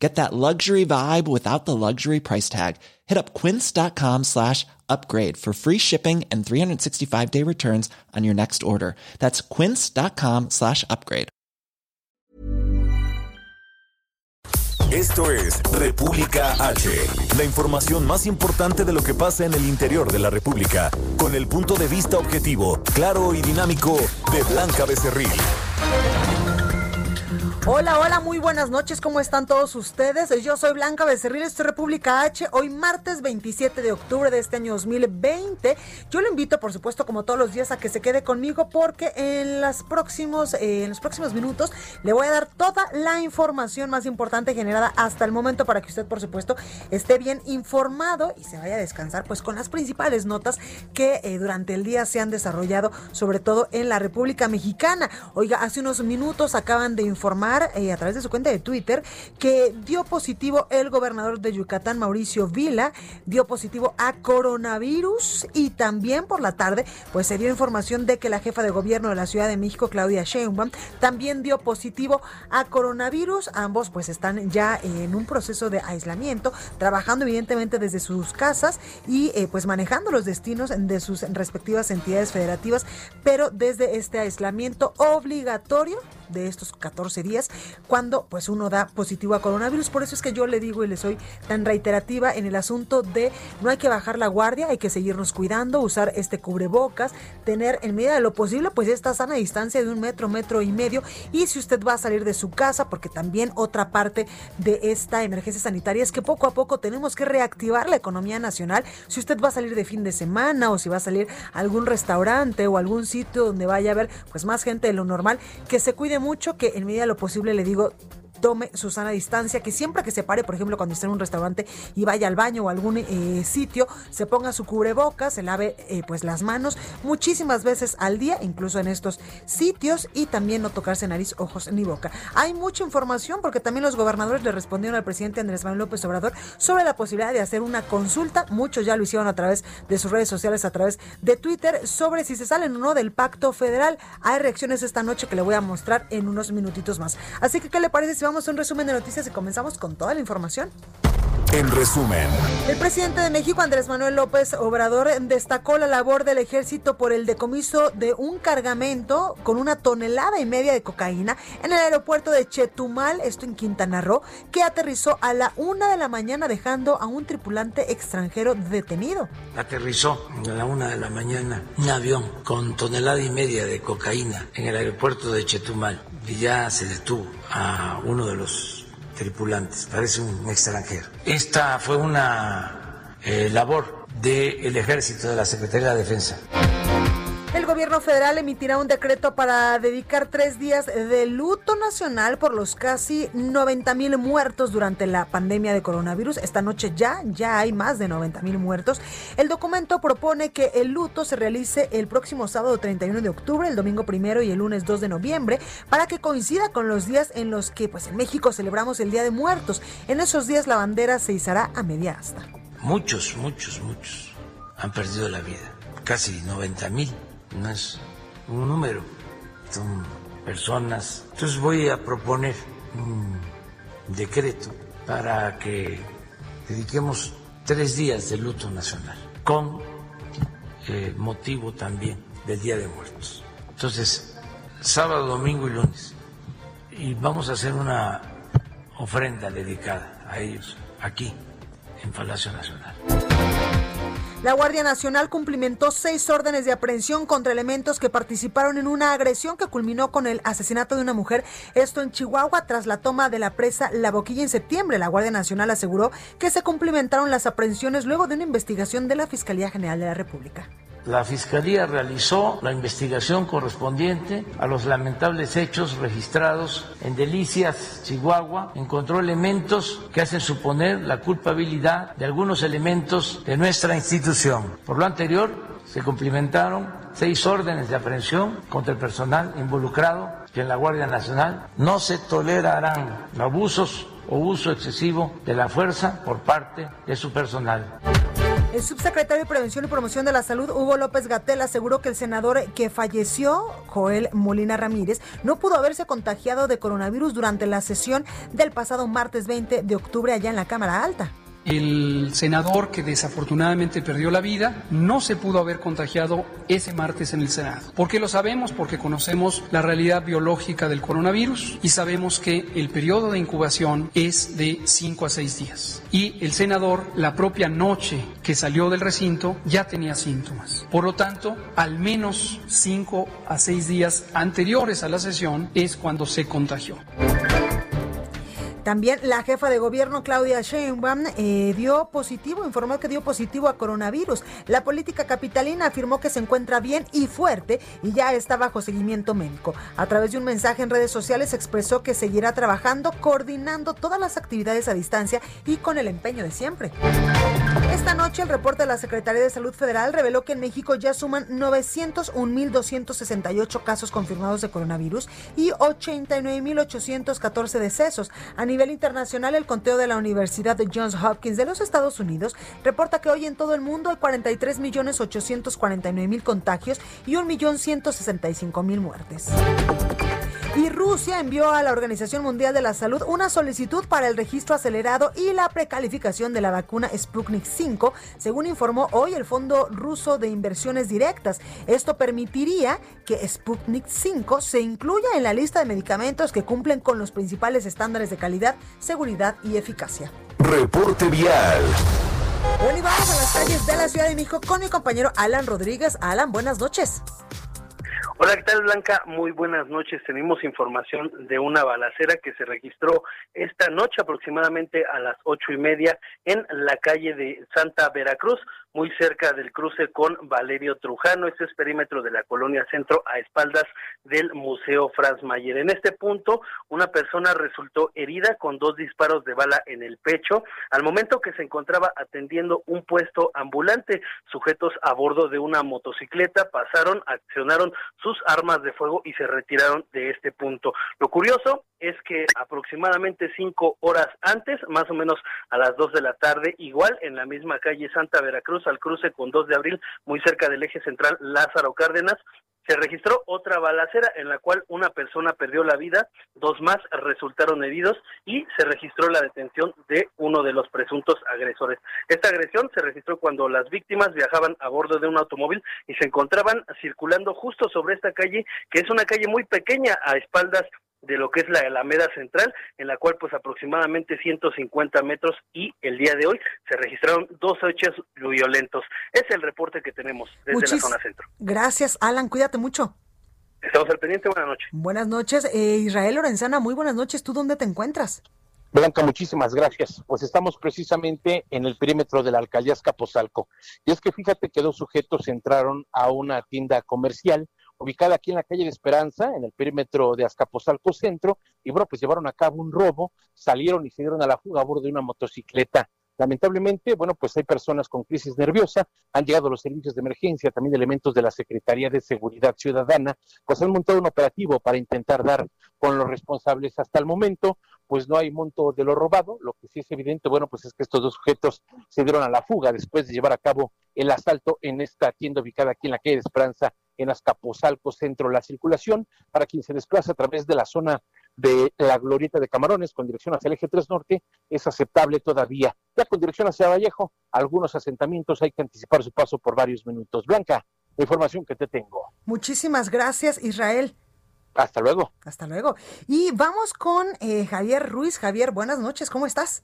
Get that luxury vibe without the luxury price tag. Hit up quince.com slash upgrade for free shipping and 365 day returns on your next order. That's quince.com slash upgrade. Esto es República H, la información más importante de lo que pasa en el interior de la República, con el punto de vista objetivo, claro y dinámico de Blanca Becerril. Hola, hola, muy buenas noches, ¿cómo están todos ustedes? Yo soy Blanca Becerril, esto es República H, hoy martes 27 de octubre de este año 2020. Yo lo invito, por supuesto, como todos los días, a que se quede conmigo porque en, próximos, eh, en los próximos minutos le voy a dar toda la información más importante generada hasta el momento para que usted, por supuesto, esté bien informado y se vaya a descansar pues con las principales notas que eh, durante el día se han desarrollado, sobre todo en la República Mexicana. Oiga, hace unos minutos acaban de informar eh, a través de su cuenta de Twitter que dio positivo el gobernador de Yucatán, Mauricio Vila, dio positivo a coronavirus y también por la tarde pues se dio información de que la jefa de gobierno de la Ciudad de México, Claudia Sheinbaum, también dio positivo a coronavirus. Ambos pues están ya en un proceso de aislamiento, trabajando evidentemente desde sus casas y eh, pues manejando los destinos de sus respectivas entidades federativas, pero desde este aislamiento obligatorio de estos 14 días cuando pues uno da positivo a coronavirus. Por eso es que yo le digo y le soy tan reiterativa en el asunto de no hay que bajar la guardia, hay que seguirnos cuidando, usar este cubrebocas, tener en medida de lo posible pues esta sana distancia de un metro, metro y medio. Y si usted va a salir de su casa, porque también otra parte de esta emergencia sanitaria es que poco a poco tenemos que reactivar la economía nacional. Si usted va a salir de fin de semana o si va a salir a algún restaurante o algún sitio donde vaya a haber pues más gente de lo normal, que se cuide mucho, que en medida de lo posible le digo, tome su sana distancia, que siempre que se pare, por ejemplo, cuando esté en un restaurante y vaya al baño o algún eh, sitio, se ponga su cubrebocas, se lave eh, pues las manos muchísimas veces al día, incluso en estos sitios, y también no tocarse nariz, ojos ni boca. Hay mucha información porque también los gobernadores le respondieron al presidente Andrés Manuel López Obrador sobre la posibilidad de hacer una consulta, muchos ya lo hicieron a través de sus redes sociales, a través de Twitter, sobre si se salen o no del pacto federal. Hay reacciones esta noche que le voy a mostrar en unos minutitos más. Así que, ¿qué le parece si vamos a un resumen de noticias y comenzamos con toda la información. En resumen, el presidente de México, Andrés Manuel López Obrador, destacó la labor del ejército por el decomiso de un cargamento con una tonelada y media de cocaína en el aeropuerto de Chetumal, esto en Quintana Roo, que aterrizó a la una de la mañana dejando a un tripulante extranjero detenido. Aterrizó a la una de la mañana un avión con tonelada y media de cocaína en el aeropuerto de Chetumal y ya se detuvo a uno de los tripulantes, parece un extranjero. Esta fue una eh, labor del ejército, de la Secretaría de Defensa. El gobierno federal emitirá un decreto para dedicar tres días de luto nacional por los casi 90 mil muertos durante la pandemia de coronavirus. Esta noche ya, ya hay más de 90 mil muertos. El documento propone que el luto se realice el próximo sábado 31 de octubre, el domingo primero y el lunes 2 de noviembre, para que coincida con los días en los que pues, en México celebramos el Día de Muertos. En esos días la bandera se izará a media asta. Muchos, muchos, muchos han perdido la vida. Casi 90 mil no es un número, son personas. Entonces voy a proponer un decreto para que dediquemos tres días de luto nacional, con eh, motivo también del Día de Muertos. Entonces, sábado, domingo y lunes. Y vamos a hacer una ofrenda dedicada a ellos aquí, en Palacio Nacional. La Guardia Nacional cumplimentó seis órdenes de aprehensión contra elementos que participaron en una agresión que culminó con el asesinato de una mujer, esto en Chihuahua, tras la toma de la presa La Boquilla en septiembre. La Guardia Nacional aseguró que se cumplimentaron las aprehensiones luego de una investigación de la Fiscalía General de la República. La Fiscalía realizó la investigación correspondiente a los lamentables hechos registrados en Delicias, Chihuahua. Encontró elementos que hacen suponer la culpabilidad de algunos elementos de nuestra institución. Por lo anterior, se cumplimentaron seis órdenes de aprehensión contra el personal involucrado en la Guardia Nacional no se tolerarán abusos o uso excesivo de la fuerza por parte de su personal. El subsecretario de Prevención y Promoción de la Salud, Hugo López Gatel, aseguró que el senador que falleció, Joel Molina Ramírez, no pudo haberse contagiado de coronavirus durante la sesión del pasado martes 20 de octubre allá en la Cámara Alta. El senador que desafortunadamente perdió la vida no se pudo haber contagiado ese martes en el Senado. ¿Por qué lo sabemos? Porque conocemos la realidad biológica del coronavirus y sabemos que el periodo de incubación es de 5 a 6 días. Y el senador, la propia noche que salió del recinto, ya tenía síntomas. Por lo tanto, al menos 5 a 6 días anteriores a la sesión es cuando se contagió. También la jefa de gobierno Claudia Sheinbaum eh, dio positivo, informó que dio positivo a coronavirus. La política capitalina afirmó que se encuentra bien y fuerte y ya está bajo seguimiento médico. A través de un mensaje en redes sociales expresó que seguirá trabajando, coordinando todas las actividades a distancia y con el empeño de siempre. Esta noche el reporte de la Secretaría de Salud Federal reveló que en México ya suman 901.268 casos confirmados de coronavirus y 89.814 decesos. A nivel internacional, el conteo de la Universidad de Johns Hopkins de los Estados Unidos reporta que hoy en todo el mundo hay 43.849.000 contagios y 1.165.000 muertes. Y Rusia envió a la Organización Mundial de la Salud una solicitud para el registro acelerado y la precalificación de la vacuna Sputnik 5, según informó hoy el Fondo Ruso de Inversiones Directas. Esto permitiría que Sputnik 5 se incluya en la lista de medicamentos que cumplen con los principales estándares de calidad, seguridad y eficacia. Reporte vial. Bueno, y vamos a las calles de la Ciudad de México con mi compañero Alan Rodríguez. Alan, buenas noches. Hola, ¿qué tal Blanca? Muy buenas noches. Tenemos información de una balacera que se registró esta noche aproximadamente a las ocho y media en la calle de Santa Veracruz, muy cerca del cruce con Valerio Trujano. Este es perímetro de la colonia centro a espaldas del Museo Franz Mayer. En este punto, una persona resultó herida con dos disparos de bala en el pecho al momento que se encontraba atendiendo un puesto ambulante. Sujetos a bordo de una motocicleta pasaron, accionaron sus armas de fuego y se retiraron de este punto. Lo curioso es que aproximadamente cinco horas antes, más o menos a las dos de la tarde, igual en la misma calle Santa Veracruz, al cruce con 2 de abril, muy cerca del eje central Lázaro Cárdenas, se registró otra balacera en la cual una persona perdió la vida, dos más resultaron heridos y se registró la detención de uno de los presuntos agresores. Esta agresión se registró cuando las víctimas viajaban a bordo de un automóvil y se encontraban circulando justo sobre esta calle, que es una calle muy pequeña a espaldas de lo que es la Alameda Central, en la cual pues aproximadamente 150 metros y el día de hoy se registraron dos hechos violentos. Es el reporte que tenemos desde la zona centro. Gracias, Alan, cuídate mucho. Estamos al pendiente, buenas noches. Buenas noches, eh, Israel Lorenzana, muy buenas noches, ¿tú dónde te encuentras? Blanca, muchísimas gracias. Pues estamos precisamente en el perímetro de la alcaldía Escapozalco. Y es que fíjate que dos sujetos entraron a una tienda comercial ubicada aquí en la calle de Esperanza, en el perímetro de Azcapotzalco Centro, y bueno, pues llevaron a cabo un robo, salieron y se dieron a la fuga a bordo de una motocicleta. Lamentablemente, bueno, pues hay personas con crisis nerviosa, han llegado los servicios de emergencia, también elementos de la Secretaría de Seguridad Ciudadana, pues han montado un operativo para intentar dar con los responsables. Hasta el momento, pues no hay monto de lo robado, lo que sí es evidente, bueno, pues es que estos dos sujetos se dieron a la fuga después de llevar a cabo el asalto en esta tienda ubicada aquí en la calle de Esperanza, en Azcapotzalco Centro. La circulación para quien se desplaza a través de la zona de la glorieta de Camarones con dirección hacia el eje 3 norte es aceptable todavía. Ya con dirección hacia Vallejo, algunos asentamientos hay que anticipar su paso por varios minutos. Blanca, la información que te tengo. Muchísimas gracias, Israel. Hasta luego. Hasta luego. Y vamos con eh, Javier Ruiz. Javier, buenas noches, ¿cómo estás?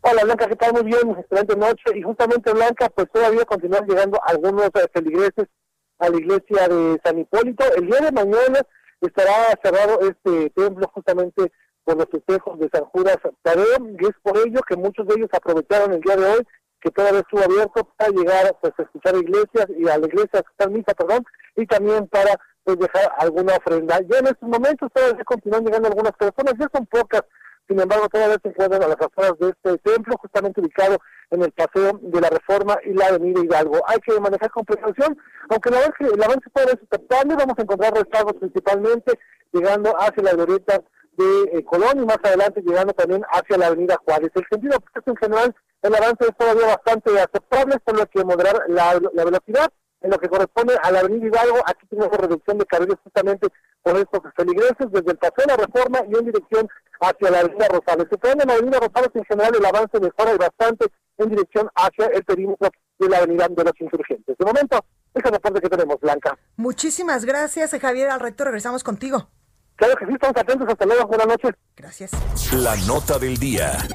Hola Blanca, ¿qué tal? Muy bien, excelente noche. Y justamente Blanca, pues todavía continúan llegando algunos feligreses a la iglesia de San Hipólito. El día de mañana estará cerrado este templo justamente por los festejos de San Judas Tadeo y es por ello que muchos de ellos aprovecharon el día de hoy que todavía estuvo abierto para llegar pues, a escuchar iglesias y a la iglesia a misa, perdón, y también para pues dejar alguna ofrenda. Ya en estos momentos todavía continúan llegando algunas personas, ya son pocas sin embargo todavía se encuentran a las afueras de este templo, justamente ubicado en el paseo de la Reforma y la Avenida Hidalgo. Hay que manejar con precaución, aunque la que el avance puede ser vamos a encontrar rezagos principalmente llegando hacia la glorieta de eh, Colón y más adelante llegando también hacia la Avenida Juárez. El sentido en general, el avance es todavía bastante aceptable, por lo que moderar la, la velocidad en lo que corresponde a la Avenida Hidalgo, aquí tenemos reducción de carriles justamente por estos feligreses desde el Paseo de la Reforma y en dirección hacia la Avenida Rosales. Se en la Avenida Rosales en general el avance mejora y bastante en dirección hacia el perímetro de la Avenida de los Insurgentes. De momento, esa es la parte que tenemos, Blanca. Muchísimas gracias, Javier. Al rector regresamos contigo. Claro que sí, estamos atentos. Hasta luego. Buenas noches. Gracias. La nota del día.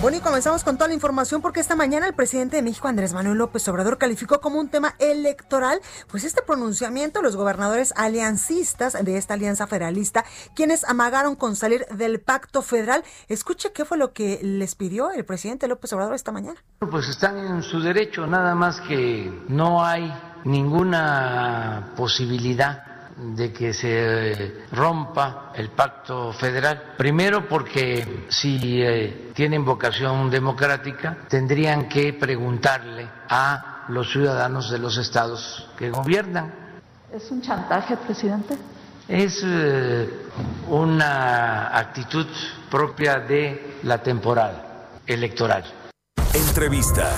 Bueno, y comenzamos con toda la información porque esta mañana el presidente de México, Andrés Manuel López Obrador, calificó como un tema electoral, pues este pronunciamiento, los gobernadores aliancistas de esta alianza federalista, quienes amagaron con salir del pacto federal. Escuche qué fue lo que les pidió el presidente López Obrador esta mañana. Pues están en su derecho, nada más que no hay ninguna posibilidad de que se rompa el pacto federal. Primero porque si eh, tienen vocación democrática tendrían que preguntarle a los ciudadanos de los estados que gobiernan. ¿Es un chantaje, presidente? Es eh, una actitud propia de la temporal electoral. Entrevista.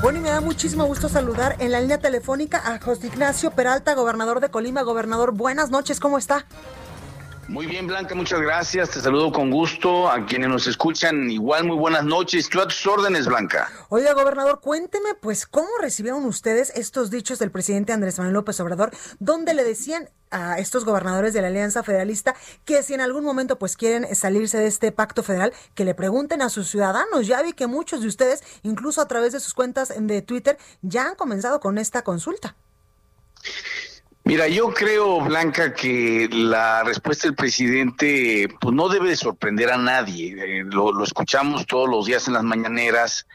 Bueno, y me da muchísimo gusto saludar en la línea telefónica a José Ignacio Peralta, gobernador de Colima. Gobernador, buenas noches, ¿cómo está? Muy bien, Blanca, muchas gracias. Te saludo con gusto. A quienes nos escuchan, igual muy buenas noches. Tú a tus órdenes, Blanca. Oiga, gobernador, cuénteme, pues, ¿cómo recibieron ustedes estos dichos del presidente Andrés Manuel López Obrador, donde le decían a estos gobernadores de la Alianza Federalista que si en algún momento pues quieren salirse de este pacto federal, que le pregunten a sus ciudadanos. Ya vi que muchos de ustedes, incluso a través de sus cuentas de Twitter, ya han comenzado con esta consulta. Mira, yo creo, Blanca, que la respuesta del presidente pues, no debe de sorprender a nadie. Eh, lo, lo, escuchamos todos los días en las mañaneras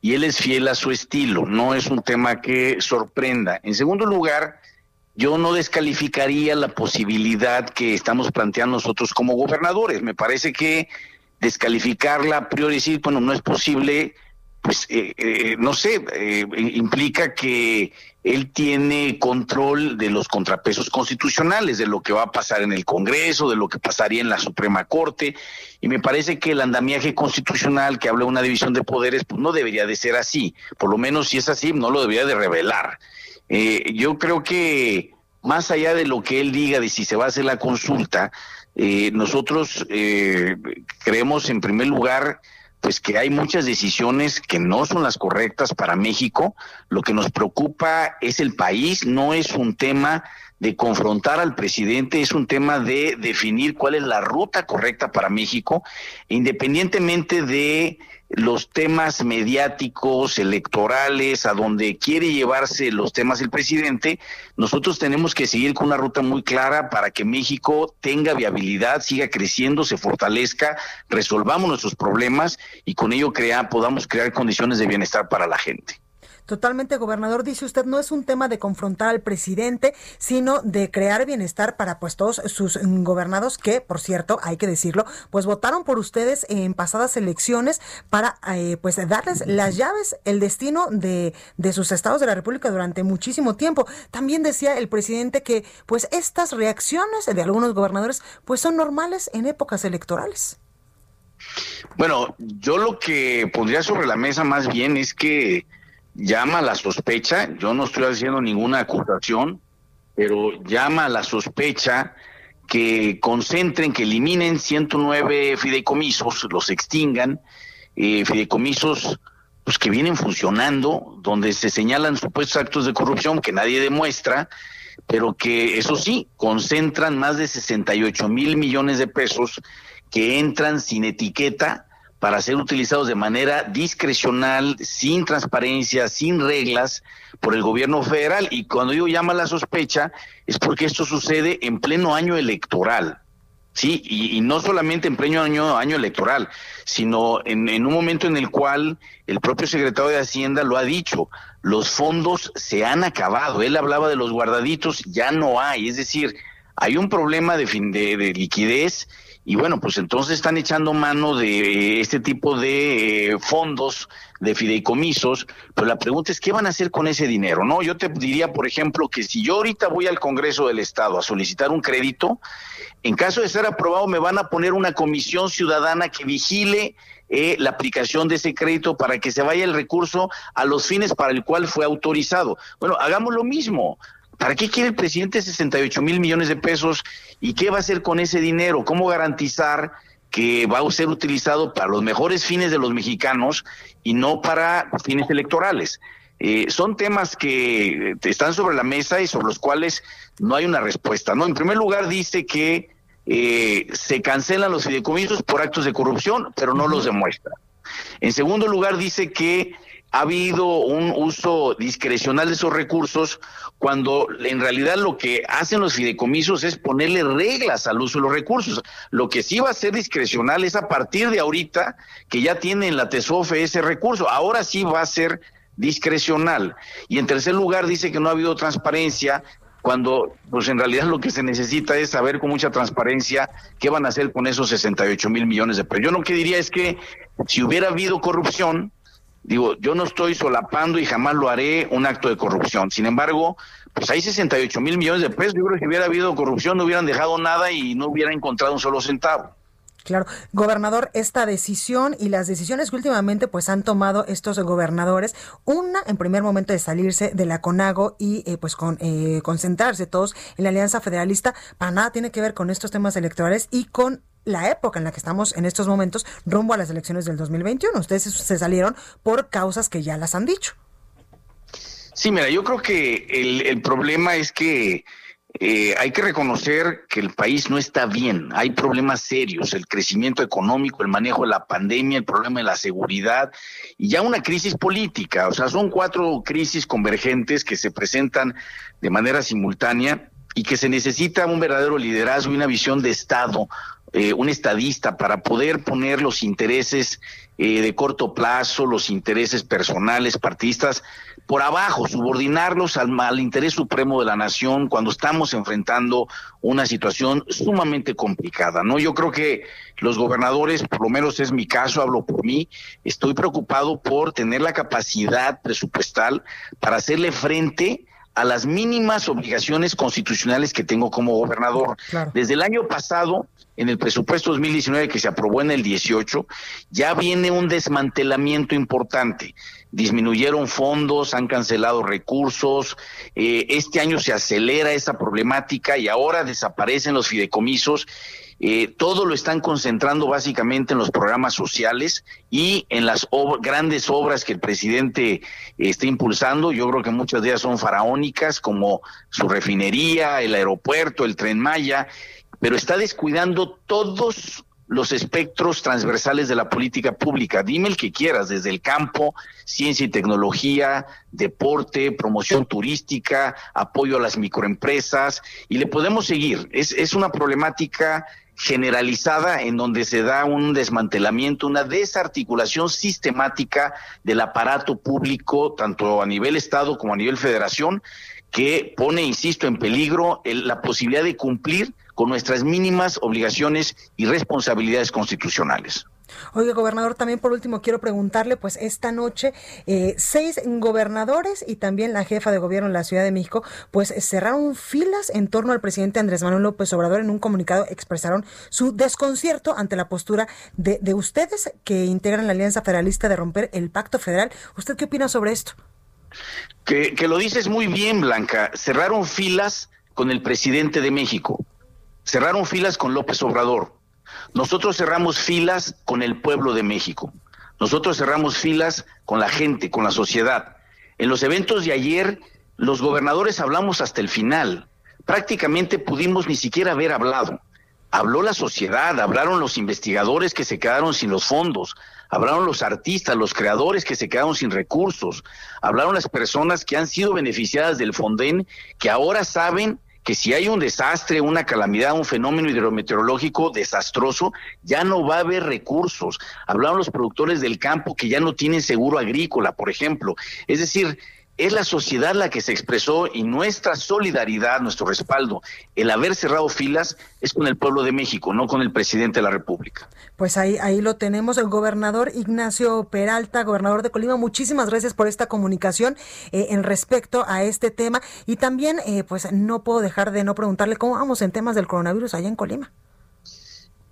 y él es fiel a su estilo. No es un tema que sorprenda. En segundo lugar, yo no descalificaría la posibilidad que estamos planteando nosotros como gobernadores. Me parece que descalificarla a priori decir, bueno, no es posible, pues eh, eh, no sé, eh, implica que él tiene control de los contrapesos constitucionales, de lo que va a pasar en el Congreso, de lo que pasaría en la Suprema Corte, y me parece que el andamiaje constitucional que habla de una división de poderes, pues no debería de ser así, por lo menos si es así, no lo debería de revelar. Eh, yo creo que más allá de lo que él diga de si se va a hacer la consulta, eh, nosotros eh, creemos en primer lugar pues que hay muchas decisiones que no son las correctas para México. Lo que nos preocupa es el país, no es un tema de confrontar al presidente, es un tema de definir cuál es la ruta correcta para México, independientemente de los temas mediáticos, electorales, a donde quiere llevarse los temas el presidente, nosotros tenemos que seguir con una ruta muy clara para que México tenga viabilidad, siga creciendo, se fortalezca, resolvamos nuestros problemas y con ello podamos crear condiciones de bienestar para la gente. Totalmente, gobernador, dice usted, no es un tema de confrontar al presidente, sino de crear bienestar para pues todos sus gobernados que, por cierto, hay que decirlo, pues votaron por ustedes en pasadas elecciones para eh, pues darles las llaves, el destino de, de sus estados de la República durante muchísimo tiempo. También decía el presidente que pues estas reacciones de algunos gobernadores pues son normales en épocas electorales. Bueno, yo lo que pondría sobre la mesa más bien es que llama a la sospecha, yo no estoy haciendo ninguna acusación, pero llama a la sospecha que concentren, que eliminen 109 fideicomisos, los extingan, eh, fideicomisos pues, que vienen funcionando, donde se señalan supuestos actos de corrupción que nadie demuestra, pero que eso sí, concentran más de 68 mil millones de pesos que entran sin etiqueta para ser utilizados de manera discrecional, sin transparencia, sin reglas por el gobierno federal. Y cuando yo llamo a la sospecha es porque esto sucede en pleno año electoral. Sí, y, no solamente en pleno año, año electoral, sino en, en un momento en el cual el propio secretario de Hacienda lo ha dicho, los fondos se han acabado. Él hablaba de los guardaditos, ya no hay. Es decir, hay un problema de, fin de, de liquidez y bueno, pues entonces están echando mano de este tipo de eh, fondos, de fideicomisos, pero la pregunta es qué van a hacer con ese dinero, ¿no? Yo te diría, por ejemplo, que si yo ahorita voy al Congreso del Estado a solicitar un crédito, en caso de ser aprobado me van a poner una comisión ciudadana que vigile eh, la aplicación de ese crédito para que se vaya el recurso a los fines para el cual fue autorizado. Bueno, hagamos lo mismo. ¿Para qué quiere el presidente 68 mil millones de pesos y qué va a hacer con ese dinero? ¿Cómo garantizar que va a ser utilizado para los mejores fines de los mexicanos y no para fines electorales? Eh, son temas que están sobre la mesa y sobre los cuales no hay una respuesta. No, en primer lugar dice que eh, se cancelan los fideicomisos por actos de corrupción, pero no los demuestra. En segundo lugar dice que ha habido un uso discrecional de esos recursos cuando en realidad lo que hacen los fideicomisos es ponerle reglas al uso de los recursos. Lo que sí va a ser discrecional es a partir de ahorita que ya tiene en la TESOFE ese recurso. Ahora sí va a ser discrecional. Y en tercer lugar dice que no ha habido transparencia cuando pues en realidad lo que se necesita es saber con mucha transparencia qué van a hacer con esos 68 mil millones de pesos. Yo lo que diría es que si hubiera habido corrupción, Digo, yo no estoy solapando y jamás lo haré un acto de corrupción. Sin embargo, pues hay 68 mil millones de pesos. Yo creo que si hubiera habido corrupción no hubieran dejado nada y no hubieran encontrado un solo centavo. Claro, gobernador, esta decisión y las decisiones que últimamente pues han tomado estos gobernadores, una en primer momento de salirse de la CONAGO y eh, pues con eh, concentrarse todos en la Alianza Federalista, para nada tiene que ver con estos temas electorales y con la época en la que estamos en estos momentos rumbo a las elecciones del 2021. Ustedes se salieron por causas que ya las han dicho. Sí, mira, yo creo que el, problema es que eh, hay que reconocer que el país no está bien, hay problemas serios, el crecimiento económico, el manejo de la pandemia, el problema de la seguridad y ya una crisis política, o sea, son cuatro crisis convergentes que se presentan de manera simultánea y que se necesita un verdadero liderazgo y una visión de Estado eh, un estadista para poder poner los intereses eh, de corto plazo, los intereses personales, partistas, por abajo, subordinarlos al, al, interés supremo de la nación cuando estamos enfrentando una situación sumamente complicada, ¿no? Yo creo que los gobernadores, por lo menos es mi caso, hablo por mí, estoy preocupado por tener la capacidad presupuestal para hacerle frente a las mínimas obligaciones constitucionales que tengo como gobernador. Desde el año pasado, en el presupuesto 2019 que se aprobó en el 18, ya viene un desmantelamiento importante. Disminuyeron fondos, han cancelado recursos, eh, este año se acelera esa problemática y ahora desaparecen los fideicomisos eh, todo lo están concentrando básicamente en los programas sociales y en las grandes obras que el presidente eh, está impulsando. Yo creo que muchas de ellas son faraónicas, como su refinería, el aeropuerto, el tren Maya, pero está descuidando todos los espectros transversales de la política pública. Dime el que quieras, desde el campo, ciencia y tecnología, deporte, promoción turística, apoyo a las microempresas, y le podemos seguir. Es, es una problemática generalizada en donde se da un desmantelamiento, una desarticulación sistemática del aparato público, tanto a nivel Estado como a nivel Federación, que pone, insisto, en peligro la posibilidad de cumplir con nuestras mínimas obligaciones y responsabilidades constitucionales. Oye, gobernador, también por último quiero preguntarle, pues esta noche eh, seis gobernadores y también la jefa de gobierno en la Ciudad de México, pues cerraron filas en torno al presidente Andrés Manuel López Obrador. En un comunicado expresaron su desconcierto ante la postura de, de ustedes que integran la Alianza Federalista de romper el pacto federal. ¿Usted qué opina sobre esto? Que, que lo dices muy bien, Blanca. Cerraron filas con el presidente de México. Cerraron filas con López Obrador nosotros cerramos filas con el pueblo de México. Nosotros cerramos filas con la gente, con la sociedad. En los eventos de ayer, los gobernadores hablamos hasta el final. Prácticamente pudimos ni siquiera haber hablado. Habló la sociedad, hablaron los investigadores que se quedaron sin los fondos, hablaron los artistas, los creadores que se quedaron sin recursos, hablaron las personas que han sido beneficiadas del Fonden, que ahora saben que si hay un desastre, una calamidad, un fenómeno hidrometeorológico desastroso, ya no va a haber recursos. Hablaron los productores del campo que ya no tienen seguro agrícola, por ejemplo. Es decir, es la sociedad la que se expresó y nuestra solidaridad, nuestro respaldo, el haber cerrado filas es con el pueblo de México, no con el presidente de la República. Pues ahí, ahí lo tenemos, el gobernador Ignacio Peralta, gobernador de Colima. Muchísimas gracias por esta comunicación eh, en respecto a este tema. Y también, eh, pues no puedo dejar de no preguntarle cómo vamos en temas del coronavirus allá en Colima.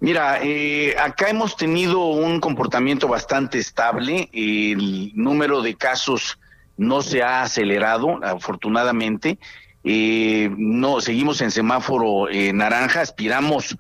Mira, eh, acá hemos tenido un comportamiento bastante estable. El número de casos no se ha acelerado, afortunadamente. Eh, no, seguimos en semáforo eh, naranja, aspiramos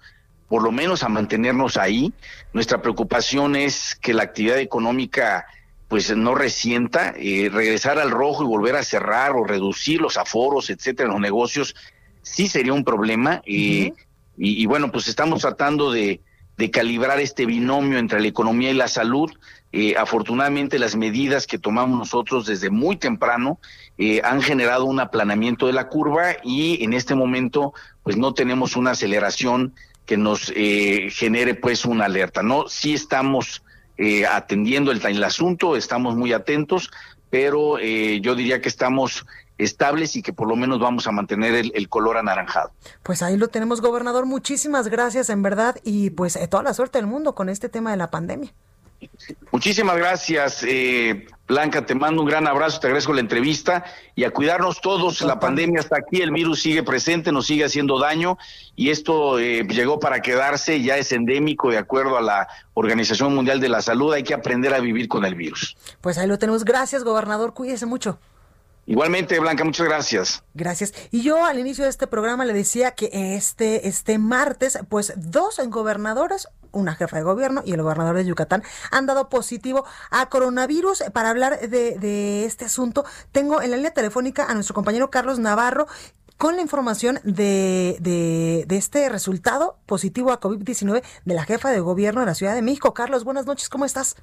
por lo menos a mantenernos ahí. Nuestra preocupación es que la actividad económica pues no resienta, eh, regresar al rojo y volver a cerrar o reducir los aforos, etcétera, en los negocios, sí sería un problema. y, y, bueno, pues estamos tratando de, de calibrar este binomio entre la economía y la salud. Eh, afortunadamente las medidas que tomamos nosotros desde muy temprano eh, han generado un aplanamiento de la curva y en este momento pues no tenemos una aceleración que nos eh, genere pues una alerta. No, sí estamos atendiendo el, el, asunto, estamos muy atentos, pero yo diría que estamos estables y que por lo menos vamos a mantener el, color anaranjado. Pues ahí lo tenemos, gobernador. Muchísimas gracias, en verdad, y pues toda la suerte del mundo con este tema de la pandemia. Muchísimas gracias, eh, Blanca. Te mando un gran abrazo, te agradezco la entrevista y a cuidarnos todos. La pandemia está aquí, el virus sigue presente, nos sigue haciendo daño y esto eh, llegó para quedarse, ya es endémico de acuerdo a la Organización Mundial de la Salud. Hay que aprender a vivir con el virus. Pues ahí lo tenemos. Gracias, gobernador. Cuídese mucho. Igualmente, Blanca, muchas gracias. Gracias. Y yo al inicio de este programa le decía que este, este martes, pues dos gobernadores, una jefa de gobierno y el gobernador de Yucatán, han dado positivo a coronavirus. Para hablar de, de este asunto, tengo en la línea telefónica a nuestro compañero Carlos Navarro, con la información de, de, de, este resultado positivo a COVID-19 de la jefa de gobierno de la Ciudad de México. Carlos, buenas noches, ¿cómo estás?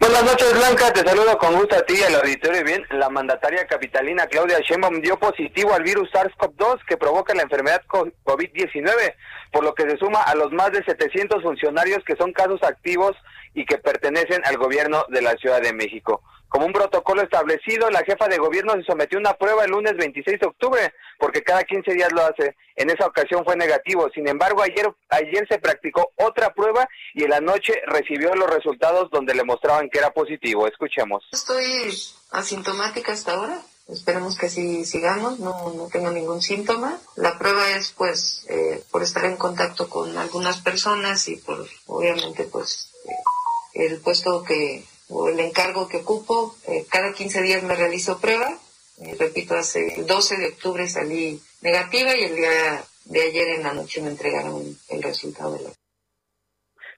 Buenas noches, Blanca. Te saludo con gusto a ti y al auditorio. Bien, la mandataria capitalina Claudia Sheinbaum dio positivo al virus SARS-CoV-2 que provoca la enfermedad COVID-19, por lo que se suma a los más de 700 funcionarios que son casos activos y que pertenecen al gobierno de la Ciudad de México. Como un protocolo establecido, la jefa de gobierno se sometió a una prueba el lunes 26 de octubre, porque cada 15 días lo hace. En esa ocasión fue negativo. Sin embargo, ayer, ayer se practicó otra prueba y en la noche recibió los resultados donde le mostraban que era positivo. Escuchemos. Estoy asintomática hasta ahora. Esperemos que así sigamos, no, no ningún síntoma. La prueba es, pues, eh, por estar en contacto con algunas personas y por, obviamente, pues, el puesto que o el encargo que ocupo. Eh, cada 15 días me realizo prueba. Eh, repito, hace el 12 de octubre salí negativa y el día de ayer en la noche me entregaron el resultado de la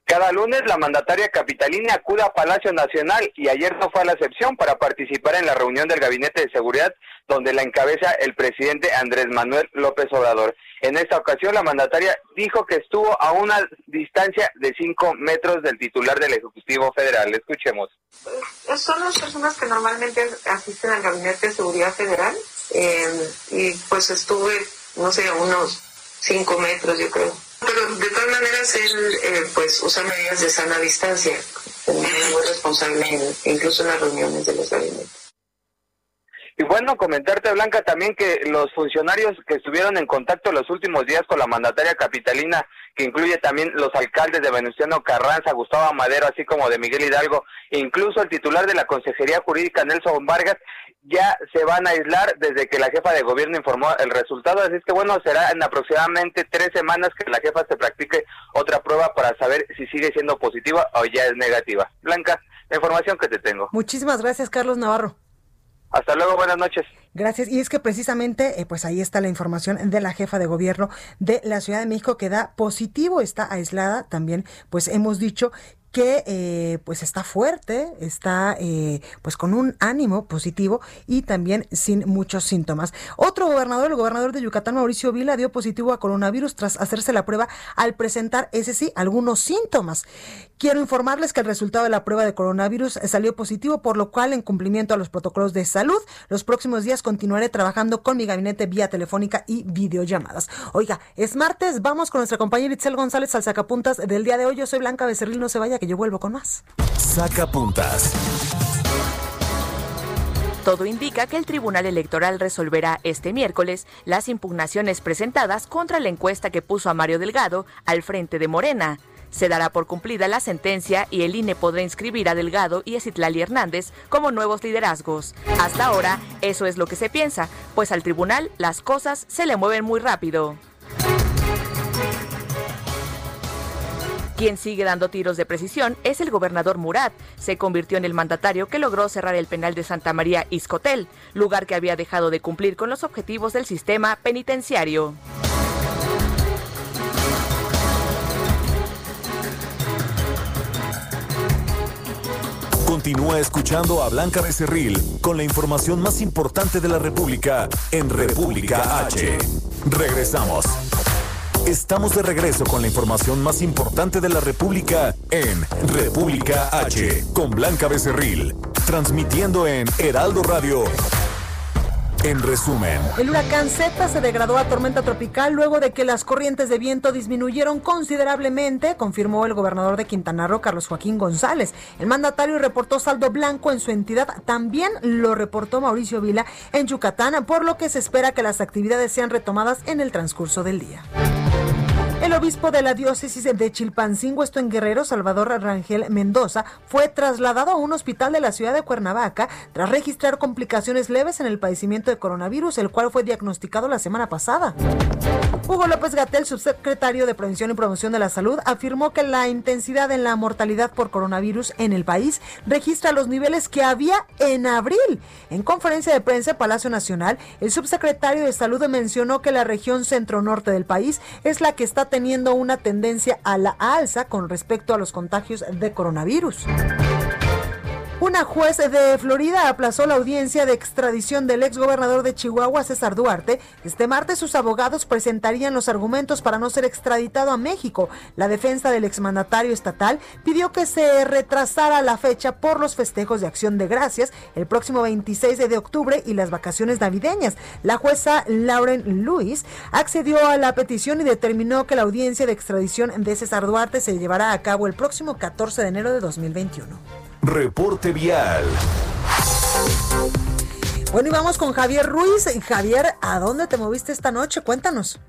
cada lunes la mandataria capitalina acude a Palacio Nacional y ayer no fue la excepción para participar en la reunión del Gabinete de Seguridad donde la encabeza el presidente Andrés Manuel López Obrador. En esta ocasión la mandataria dijo que estuvo a una distancia de cinco metros del titular del Ejecutivo Federal. Escuchemos. Pues, son las personas que normalmente asisten al Gabinete de Seguridad Federal eh, y pues estuve, no sé, a unos cinco metros yo creo. Pero de todas maneras él eh, pues usa medidas de sana distancia, muy responsable incluso en las reuniones de los gabinetes. Y bueno, comentarte, Blanca, también que los funcionarios que estuvieron en contacto los últimos días con la mandataria capitalina, que incluye también los alcaldes de Venustiano Carranza, Gustavo Amadero, así como de Miguel Hidalgo, e incluso el titular de la Consejería Jurídica, Nelson Vargas, ya se van a aislar desde que la jefa de gobierno informó el resultado. Así es que bueno, será en aproximadamente tres semanas que la jefa se practique otra prueba para saber si sigue siendo positiva o ya es negativa. Blanca, la información que te tengo. Muchísimas gracias, Carlos Navarro. Hasta luego, buenas noches. Gracias. Y es que precisamente, eh, pues ahí está la información de la jefa de gobierno de la Ciudad de México que da positivo, está aislada. También, pues hemos dicho que eh, pues está fuerte, está eh, pues con un ánimo positivo y también sin muchos síntomas. Otro gobernador, el gobernador de Yucatán, Mauricio Vila, dio positivo a coronavirus tras hacerse la prueba al presentar, ese sí, algunos síntomas. Quiero informarles que el resultado de la prueba de coronavirus salió positivo, por lo cual, en cumplimiento a los protocolos de salud, los próximos días continuaré trabajando con mi gabinete vía telefónica y videollamadas. Oiga, es martes, vamos con nuestra compañera Itzel González al sacapuntas del día de hoy. Yo soy Blanca Becerril, no se vaya, que yo vuelvo con más. Saca puntas. Todo indica que el Tribunal Electoral resolverá este miércoles las impugnaciones presentadas contra la encuesta que puso a Mario Delgado al frente de Morena. Se dará por cumplida la sentencia y el INE podrá inscribir a Delgado y a Citlali Hernández como nuevos liderazgos. Hasta ahora, eso es lo que se piensa, pues al tribunal las cosas se le mueven muy rápido. Quien sigue dando tiros de precisión es el gobernador Murat. Se convirtió en el mandatario que logró cerrar el penal de Santa María Iscotel, lugar que había dejado de cumplir con los objetivos del sistema penitenciario. Continúa escuchando a Blanca Becerril con la información más importante de la República en República H. Regresamos. Estamos de regreso con la información más importante de la República en República H con Blanca Becerril, transmitiendo en Heraldo Radio. En resumen, el huracán Z se degradó a tormenta tropical luego de que las corrientes de viento disminuyeron considerablemente, confirmó el gobernador de Quintana Roo, Carlos Joaquín González. El mandatario reportó saldo blanco en su entidad, también lo reportó Mauricio Vila en Yucatán, por lo que se espera que las actividades sean retomadas en el transcurso del día. El obispo de la diócesis de Chilpancingo, esto en Guerrero, Salvador Rangel Mendoza, fue trasladado a un hospital de la ciudad de Cuernavaca tras registrar complicaciones leves en el padecimiento de coronavirus, el cual fue diagnosticado la semana pasada. Hugo López Gatel, subsecretario de Prevención y Promoción de la Salud, afirmó que la intensidad en la mortalidad por coronavirus en el país registra los niveles que había en abril. En conferencia de prensa en Palacio Nacional, el subsecretario de Salud mencionó que la región centro-norte del país es la que está teniendo una tendencia a la alza con respecto a los contagios de coronavirus. Una juez de Florida aplazó la audiencia de extradición del exgobernador de Chihuahua, César Duarte. Este martes sus abogados presentarían los argumentos para no ser extraditado a México. La defensa del exmandatario estatal pidió que se retrasara la fecha por los festejos de acción de gracias el próximo 26 de octubre y las vacaciones navideñas. La jueza Lauren Lewis accedió a la petición y determinó que la audiencia de extradición de César Duarte se llevará a cabo el próximo 14 de enero de 2021. Reporte Vial. Bueno, y vamos con Javier Ruiz. Javier, ¿a dónde te moviste esta noche? Cuéntanos.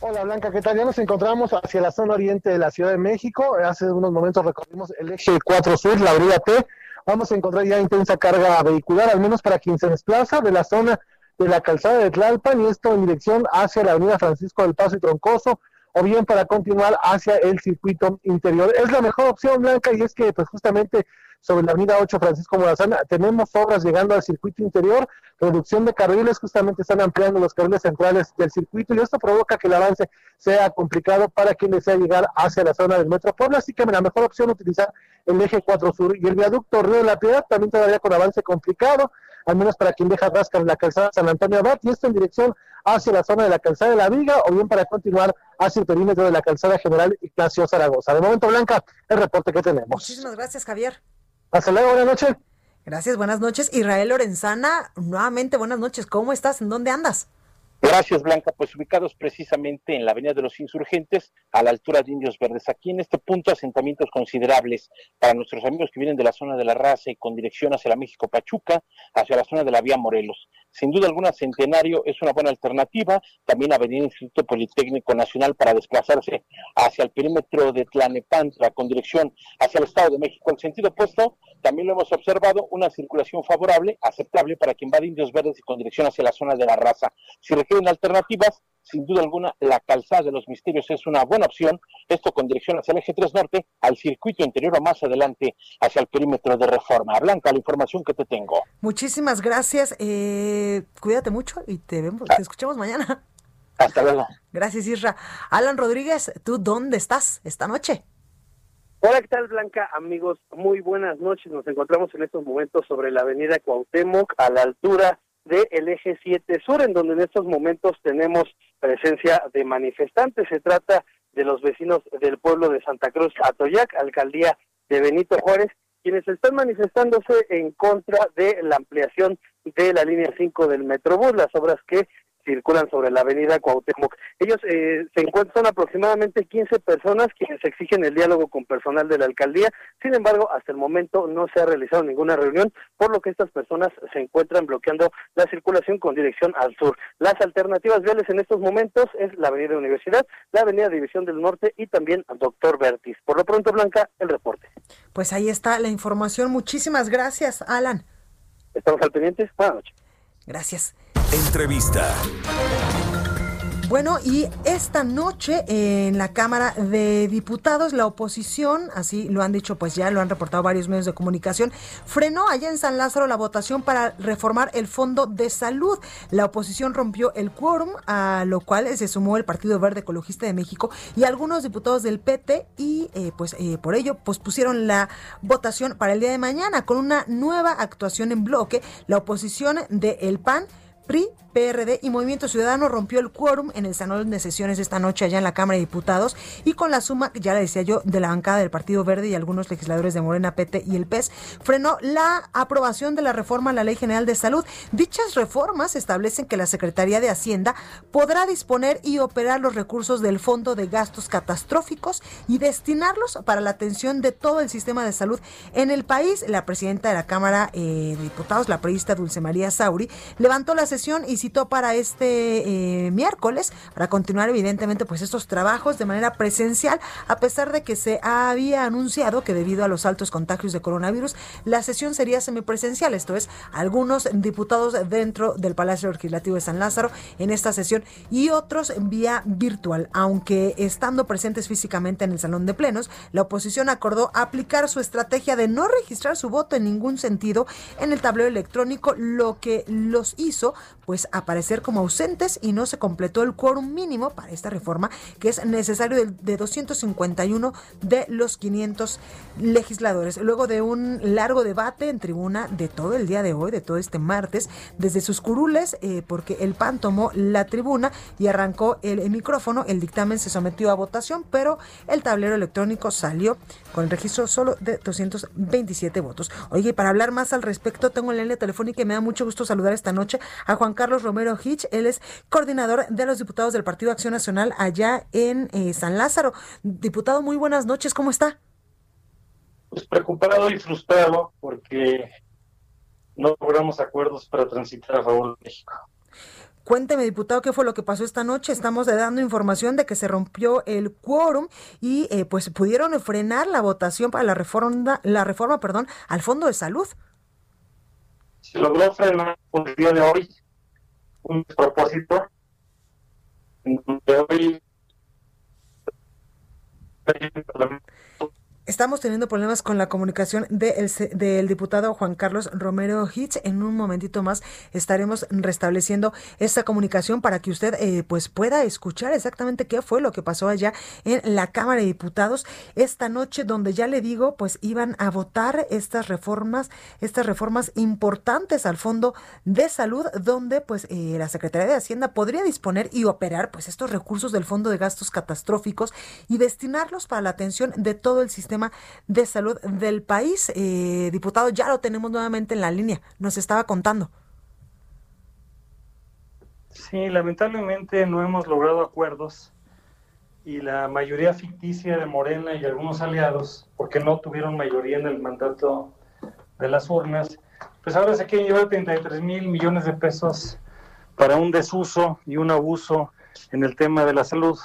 Hola Blanca, ¿qué tal? Ya nos encontramos hacia la zona oriente de la Ciudad de México. Hace unos momentos recorrimos el eje 4 Sur, la avenida T. Vamos a encontrar ya intensa carga vehicular, al menos para quien se desplaza de la zona de la calzada de Tlalpan y esto en dirección hacia la avenida Francisco del Paso y Troncoso o bien para continuar hacia el circuito interior. Es la mejor opción, Blanca, y es que pues justamente sobre la avenida 8 Francisco Morazán. Tenemos obras llegando al circuito interior, reducción de carriles, justamente están ampliando los carriles centrales del circuito y esto provoca que el avance sea complicado para quien desea llegar hacia la zona del Metro Puebla, así que la mejor opción utilizar el eje 4 Sur y el viaducto Río de la Piedad también todavía con avance complicado, al menos para quien deja rascar la calzada San Antonio Abad y esto en dirección hacia la zona de la calzada de la Viga o bien para continuar hacia el perímetro de la calzada general Ignacio Zaragoza. De momento, Blanca, el reporte que tenemos. Muchísimas gracias, Javier. Hasta luego, buenas noches. Gracias, buenas noches. Israel Lorenzana, nuevamente buenas noches. ¿Cómo estás? ¿En dónde andas? Gracias, Blanca. Pues ubicados precisamente en la Avenida de los Insurgentes, a la altura de Indios Verdes. Aquí en este punto, asentamientos considerables para nuestros amigos que vienen de la zona de la raza y con dirección hacia la México Pachuca, hacia la zona de la Vía Morelos. Sin duda alguna, Centenario es una buena alternativa. También Avenida Instituto Politécnico Nacional para desplazarse hacia el perímetro de Tlanepantla con dirección hacia el Estado de México. En sentido opuesto, también lo hemos observado, una circulación favorable, aceptable para quien va de Indios Verdes y con dirección hacia la zona de la raza. Si requieren alternativas, sin duda alguna, la calzada de los misterios es una buena opción. Esto con dirección hacia el eje 3 norte, al circuito interior o más adelante hacia el perímetro de reforma. Blanca, la información que te tengo. Muchísimas gracias. Eh, cuídate mucho y te, vemos, te escuchamos mañana. Hasta luego. Gracias, Isra. Alan Rodríguez, ¿tú dónde estás esta noche? Hola, ¿qué tal, Blanca? Amigos, muy buenas noches. Nos encontramos en estos momentos sobre la avenida Cuauhtémoc, a la altura del eje 7 sur, en donde en estos momentos tenemos presencia de manifestantes. Se trata de los vecinos del pueblo de Santa Cruz, Atoyac, alcaldía de Benito Juárez, quienes están manifestándose en contra de la ampliación de la línea 5 del Metrobús, las obras que circulan sobre la avenida Cuauhtémoc. Ellos eh, se encuentran aproximadamente 15 personas quienes exigen el diálogo con personal de la alcaldía. Sin embargo, hasta el momento no se ha realizado ninguna reunión, por lo que estas personas se encuentran bloqueando la circulación con dirección al sur. Las alternativas viales en estos momentos es la avenida Universidad, la avenida División del Norte y también Doctor Vertis. Por lo pronto, Blanca, el reporte. Pues ahí está la información. Muchísimas gracias, Alan. Estamos al pendiente. Buenas noches. Gracias. Entrevista. Bueno, y esta noche en la Cámara de Diputados, la oposición, así lo han dicho, pues ya lo han reportado varios medios de comunicación, frenó allá en San Lázaro la votación para reformar el Fondo de Salud. La oposición rompió el quórum, a lo cual se sumó el Partido Verde Ecologista de México y algunos diputados del PT y eh, pues eh, por ello pospusieron la votación para el día de mañana con una nueva actuación en bloque. La oposición de El PAN PRI, PRD y Movimiento Ciudadano rompió el quórum en el salón de sesiones esta noche allá en la Cámara de Diputados y con la suma, ya le decía yo, de la bancada del Partido Verde y algunos legisladores de Morena, PT y el PES, frenó la aprobación de la reforma a la Ley General de Salud. Dichas reformas establecen que la Secretaría de Hacienda podrá disponer y operar los recursos del Fondo de Gastos Catastróficos y destinarlos para la atención de todo el sistema de salud en el país. La presidenta de la Cámara eh, de Diputados, la periodista Dulce María Sauri, levantó la sesión y citó para este eh, miércoles para continuar evidentemente pues estos trabajos de manera presencial a pesar de que se había anunciado que debido a los altos contagios de coronavirus la sesión sería semipresencial, esto es algunos diputados dentro del Palacio Legislativo de San Lázaro en esta sesión y otros vía virtual, aunque estando presentes físicamente en el salón de plenos, la oposición acordó aplicar su estrategia de no registrar su voto en ningún sentido en el tablero electrónico, lo que los hizo pues aparecer como ausentes y no se completó el quórum mínimo para esta reforma que es necesario de, 251 de los 500 legisladores. Luego de un largo debate en tribuna de todo el día de hoy, de todo este martes, desde sus curules, eh, porque el PAN tomó la tribuna y arrancó el, micrófono, el dictamen se sometió a votación, pero el tablero electrónico salió con el registro solo de 227 votos. Oye, para hablar más al respecto, tengo en la línea telefónica y me da mucho gusto saludar esta noche a Juan Carlos Romero Hitch. Él es coordinador de los diputados del Partido Acción Nacional allá en eh, San Lázaro. Diputado, muy buenas noches, ¿cómo está? Pues preocupado y frustrado porque no logramos acuerdos para transitar a favor de México. Cuénteme, diputado, qué fue lo que pasó esta noche. Estamos dando información de que se rompió el quórum y eh, pues pudieron frenar la votación para la reforma, la reforma, perdón, al Fondo de Salud. Se logró frenar por el día de hoy un propósito de hoy Estamos teniendo problemas con la comunicación del diputado Juan Carlos Romero Hitz. En un momentito más estaremos restableciendo esta comunicación para que usted eh, pues pueda escuchar exactamente qué fue lo que pasó allá en la Cámara de Diputados esta noche, donde ya le digo, pues iban a votar estas reformas, estas reformas importantes al Fondo de Salud, donde pues eh, la Secretaría de Hacienda podría disponer y operar pues estos recursos del Fondo de Gastos Catastróficos y destinarlos para la atención de todo el sistema de salud del país. Eh, diputado, ya lo tenemos nuevamente en la línea. Nos estaba contando. Sí, lamentablemente no hemos logrado acuerdos y la mayoría ficticia de Morena y algunos aliados, porque no tuvieron mayoría en el mandato de las urnas, pues ahora se quieren llevar 33 mil millones de pesos para un desuso y un abuso en el tema de la salud.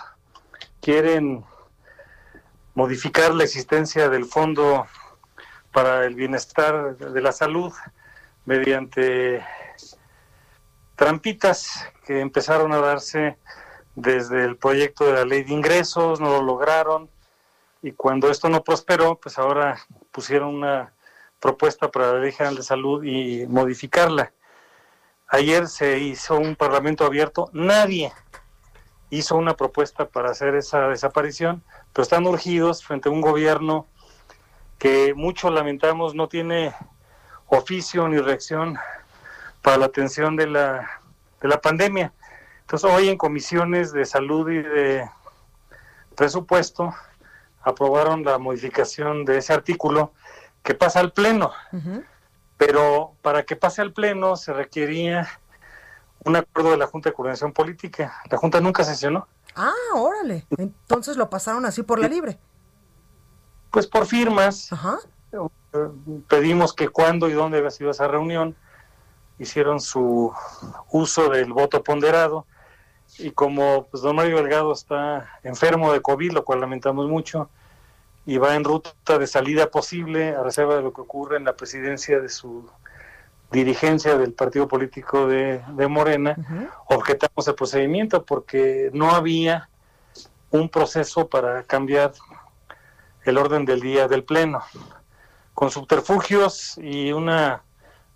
Quieren modificar la existencia del Fondo para el Bienestar de la Salud mediante trampitas que empezaron a darse desde el proyecto de la ley de ingresos, no lo lograron, y cuando esto no prosperó, pues ahora pusieron una propuesta para la ley general de salud y modificarla. Ayer se hizo un parlamento abierto, nadie hizo una propuesta para hacer esa desaparición, pero están urgidos frente a un gobierno que mucho lamentamos no tiene oficio ni reacción para la atención de la, de la pandemia. Entonces hoy en comisiones de salud y de presupuesto aprobaron la modificación de ese artículo que pasa al Pleno. Pero para que pase al Pleno se requería un acuerdo de la Junta de Coordinación Política. La Junta nunca sesionó. Ah, órale. Entonces lo pasaron así por la libre. Pues por firmas. Ajá. Pedimos que cuándo y dónde había sido esa reunión. Hicieron su uso del voto ponderado. Y como pues, don Mario Delgado está enfermo de COVID, lo cual lamentamos mucho, y va en ruta de salida posible a reserva de lo que ocurre en la presidencia de su dirigencia del partido político de, Morena, objetamos el procedimiento porque no había un proceso para cambiar el orden del día del Pleno. Con subterfugios y una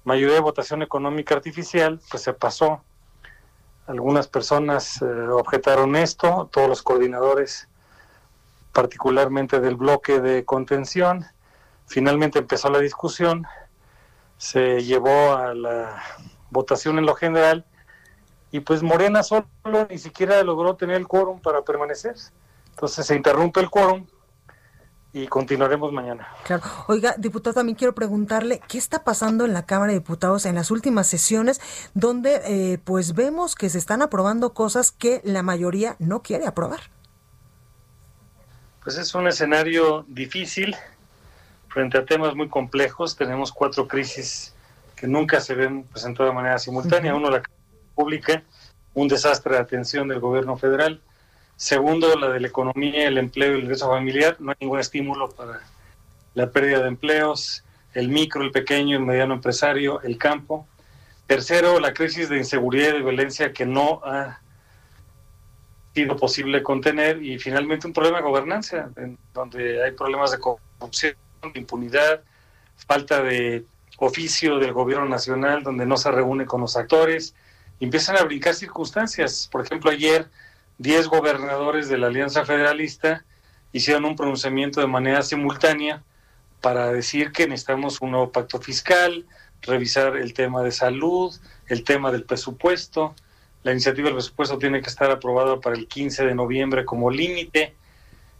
mayoría de votación económica artificial, pues se pasó. Algunas personas eh, objetaron esto, todos los coordinadores, particularmente del bloque de contención. Finalmente empezó la discusión se llevó a la votación en lo general y pues Morena solo ni siquiera logró tener el quórum para permanecer. Entonces se interrumpe el quórum y continuaremos mañana. Claro. Oiga, diputado, también quiero preguntarle qué está pasando en la Cámara de Diputados en las últimas sesiones, donde eh, pues vemos que se están aprobando cosas que la mayoría no quiere aprobar. Pues es un escenario difícil frente a temas muy complejos. Tenemos cuatro crisis que nunca se ven presentadas de manera simultánea. Uno, la pública, un desastre de atención del gobierno federal. Segundo, la de la economía, el empleo y el ingreso familiar. No hay ningún estímulo para la pérdida de empleos, el micro, el pequeño, el mediano empresario, el campo. Tercero, la crisis de inseguridad y de violencia que no ha sido posible contener. Y finalmente, un problema de gobernanza, en donde hay problemas de corrupción impunidad, falta de oficio del gobierno nacional donde no se reúne con los actores, empiezan a brincar circunstancias. Por ejemplo, ayer 10 gobernadores de la Alianza Federalista hicieron un pronunciamiento de manera simultánea para decir que necesitamos un nuevo pacto fiscal, revisar el tema de salud, el tema del presupuesto. La iniciativa del presupuesto tiene que estar aprobada para el 15 de noviembre como límite.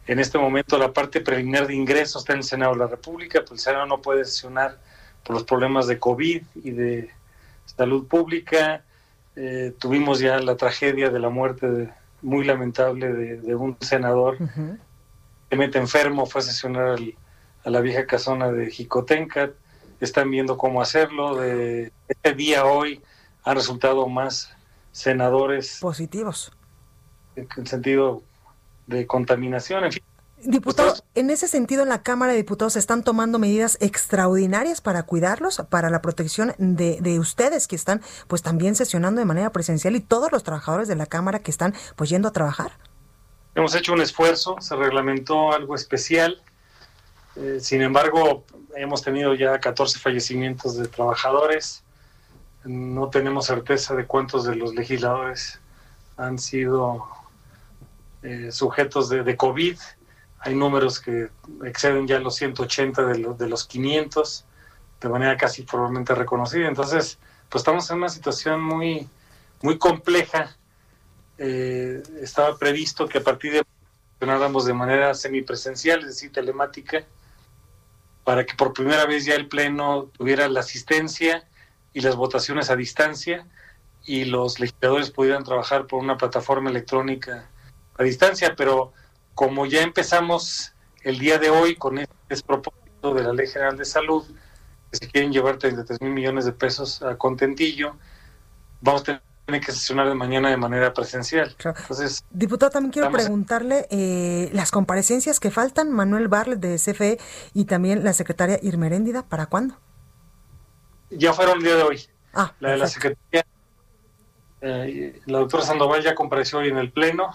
En este momento la parte preliminar de ingresos está en el Senado de la República, pues el Senado no puede sesionar por los problemas de COVID y de salud pública. Eh, tuvimos ya la tragedia de la muerte muy lamentable de, un senador que mete enfermo, fue a sesionar a la vieja casona de Jicotencat. Están viendo cómo hacerlo. De este día hoy han resultado más senadores positivos. En el sentido de contaminación. En fin. Diputado, en ese sentido, en la Cámara de Diputados se están tomando medidas extraordinarias para cuidarlos, para la protección de, de, ustedes que están pues también sesionando de manera presencial y todos los trabajadores de la Cámara que están pues yendo a trabajar. Hemos hecho un esfuerzo, se reglamentó algo especial, eh, sin embargo hemos tenido ya 14 fallecimientos de trabajadores, no tenemos certeza de cuántos de los legisladores han sido eh, sujetos de, COVID. Hay números que exceden ya los 180 de, los de los 500 de manera casi probablemente reconocida. Entonces, pues estamos en una situación muy, muy compleja. Eh, estaba previsto que a partir de funcionáramos de manera semipresencial, es decir, telemática, para que por primera vez ya el Pleno tuviera la asistencia y las votaciones a distancia y los legisladores pudieran trabajar por una plataforma electrónica a distancia, pero como ya empezamos el día de hoy con este despropósito de la Ley General de Salud, que se quieren llevar 33 mil millones de pesos a contentillo, vamos a tener que sesionar de mañana de manera presencial. Entonces, Diputado, también quiero preguntarle eh, las comparecencias que faltan, Manuel Barlet de CFE y también la secretaria Irmeréndida, ¿para cuándo? Ya fueron el día de hoy. Ah, la de la secretaria, eh, la doctora Sandoval ya compareció hoy en el Pleno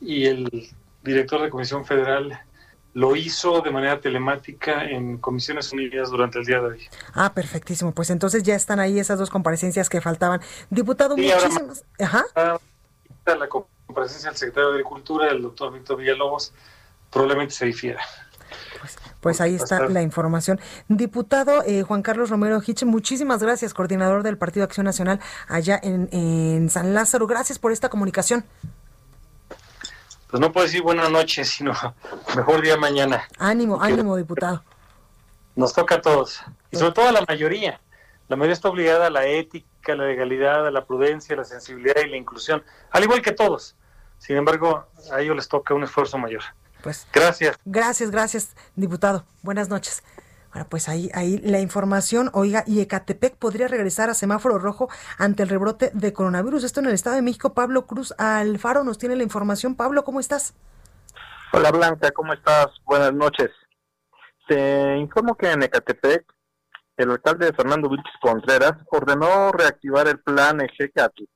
y el director de Comisión Federal lo hizo de manera telemática en Comisiones Unidas durante el día de hoy. Ah, perfectísimo. Pues entonces ya están ahí esas dos comparecencias que faltaban. Diputado, muchísimas. Ajá. La comparecencia del secretario de Agricultura, el doctor Víctor Villalobos, probablemente se difiera. Pues, pues ahí está la información. Diputado eh, Juan Carlos Romero Hitch, muchísimas gracias, coordinador del Partido Acción Nacional allá en, en San Lázaro. Gracias por esta comunicación pues no puedo decir buenas noches, sino mejor día mañana. Ánimo, ánimo, diputado. Nos toca a todos, y sobre todo a la mayoría, La mayoría está obligada a la ética, a la legalidad, a la prudencia, a la sensibilidad y la inclusión, al igual que todos. Sin embargo, a ellos les toca un esfuerzo mayor. Pues gracias. Gracias, gracias, diputado. Buenas noches. Pues ahí, ahí la información, oiga, y Ecatepec podría regresar a semáforo rojo ante el rebrote de coronavirus. Esto en el Estado de México. Pablo Cruz Alfaro nos tiene la información. Pablo, ¿cómo estás? Hola Blanca, ¿cómo estás? Buenas noches. Te informo que en Ecatepec, el alcalde Fernando Vilches Contreras ordenó reactivar el plan Ejecatu,